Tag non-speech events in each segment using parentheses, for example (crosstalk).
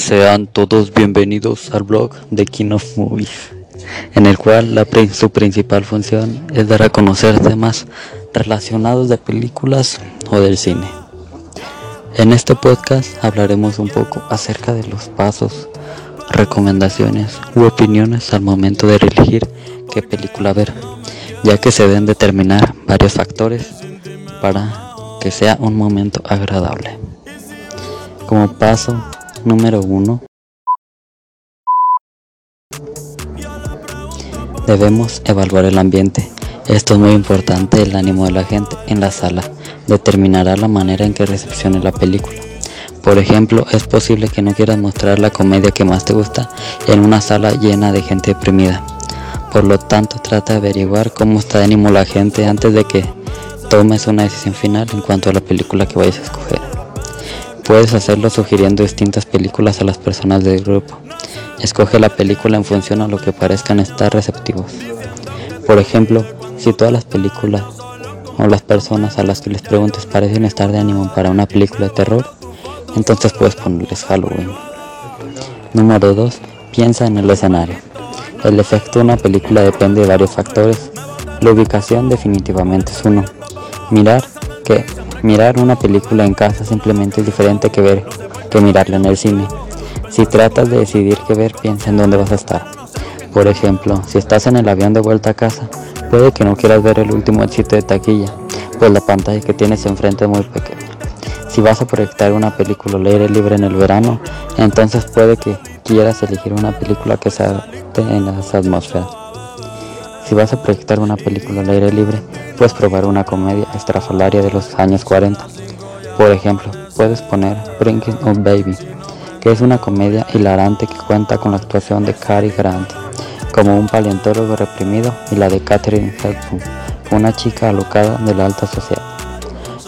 Sean todos bienvenidos al blog de King of Movies, en el cual la, su principal función es dar a conocer temas relacionados de películas o del cine. En este podcast hablaremos un poco acerca de los pasos, recomendaciones u opiniones al momento de elegir qué película ver, ya que se deben determinar varios factores para que sea un momento agradable. Como paso número 1, debemos evaluar el ambiente. Esto es muy importante, el ánimo de la gente en la sala determinará la manera en que recepcione la película. Por ejemplo, es posible que no quieras mostrar la comedia que más te gusta en una sala llena de gente deprimida. Por lo tanto, trata de averiguar cómo está de ánimo la gente antes de que tomes una decisión final en cuanto a la película que vayas a escoger. Puedes hacerlo sugiriendo distintas películas a las personas del grupo. Escoge la película en función a lo que parezcan estar receptivos. Por ejemplo, si todas las películas o las personas a las que les preguntes parecen estar de ánimo para una película de terror, entonces puedes ponerles Halloween. Número 2. Piensa en el escenario. El efecto de una película depende de varios factores. La ubicación definitivamente es uno. Mirar que Mirar una película en casa simplemente es diferente que ver que mirarla en el cine. Si tratas de decidir qué ver, piensa en dónde vas a estar. Por ejemplo, si estás en el avión de vuelta a casa, puede que no quieras ver el último éxito de taquilla, pues la pantalla que tienes enfrente es muy pequeña. Si vas a proyectar una película al aire libre en el verano, entonces puede que quieras elegir una película que se adapte en las atmósferas. Si vas a proyectar una película al aire libre, puedes probar una comedia estrafalaria de los años 40. Por ejemplo, puedes poner Bringing Up Baby, que es una comedia hilarante que cuenta con la actuación de Cary Grant como un paleontólogo reprimido y la de Catherine Hepburn, una chica alocada de la alta sociedad.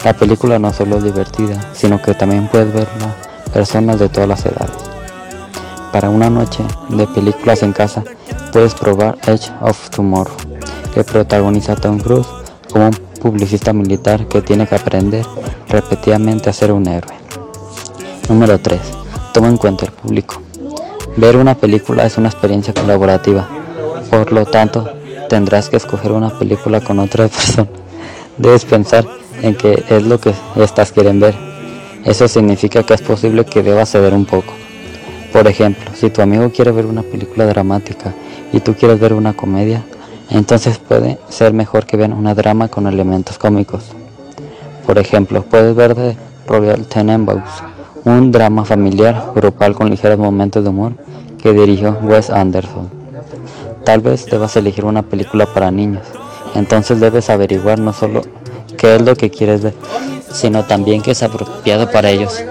La película no solo es divertida, sino que también puedes verla personas de todas las edades. Para una noche de películas en casa, puedes probar Edge of Tomorrow, que protagoniza Tom Cruise como un publicista militar que tiene que aprender repetidamente a ser un héroe. Número 3. Toma en cuenta el público. Ver una película es una experiencia colaborativa, por lo tanto tendrás que escoger una película con otra (laughs) persona. Debes pensar en qué es lo que estas quieren ver. Eso significa que es posible que debas ceder un poco. Por ejemplo, si tu amigo quiere ver una película dramática y tú quieres ver una comedia, entonces puede ser mejor que vean una drama con elementos cómicos. Por ejemplo, puedes ver The Royal Tenenbaums, un drama familiar grupal con ligeros momentos de humor que dirigió Wes Anderson. Tal vez debas elegir una película para niños, entonces debes averiguar no solo qué es lo que quieres ver, sino también qué es apropiado para ellos.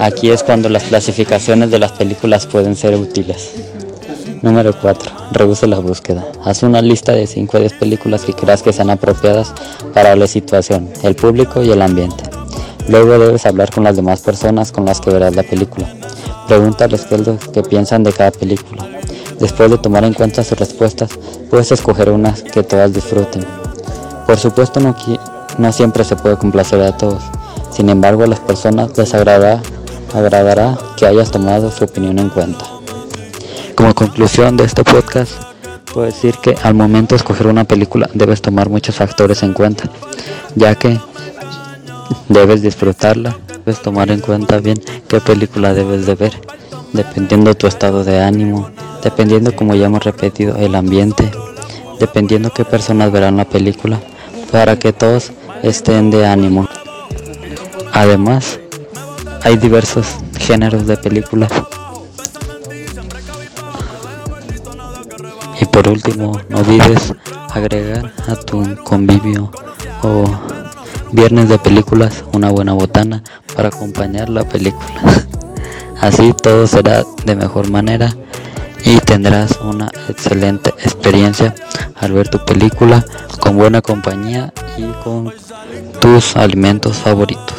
Aquí es cuando las clasificaciones de las películas pueden ser útiles. Número 4. Reduce la búsqueda. Haz una lista de 5 o 10 películas que creas que sean apropiadas para la situación, el público y el ambiente. Luego debes hablar con las demás personas con las que verás la película. Pregúntales qué es lo que piensan de cada película. Después de tomar en cuenta sus respuestas, puedes escoger unas que todas disfruten. Por supuesto no, siempre se puede complacer a todos. Sin embargo, a las personas les agradará que hayas tomado su opinión en cuenta. Como conclusión de este podcast, puedo decir que al momento de escoger una película debes tomar muchos factores en cuenta, ya que debes disfrutarla, debes tomar en cuenta bien qué película debes de ver, dependiendo tu estado de ánimo, dependiendo como ya hemos repetido el ambiente, dependiendo qué personas verán la película, para que todos estén de ánimo. Además, hay diversos géneros de películas por último, no olvides agregar a tu convivio o viernes de películas una buena botana para acompañar la película. (laughs) Así todo será de mejor manera y tendrás una excelente experiencia al ver tu película con buena compañía y con tus alimentos favoritos.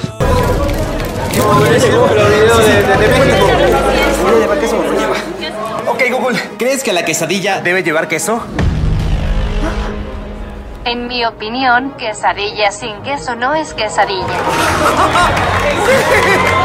¿Crees que la quesadilla debe llevar queso? En mi opinión, quesadilla sin queso no es quesadilla. (laughs)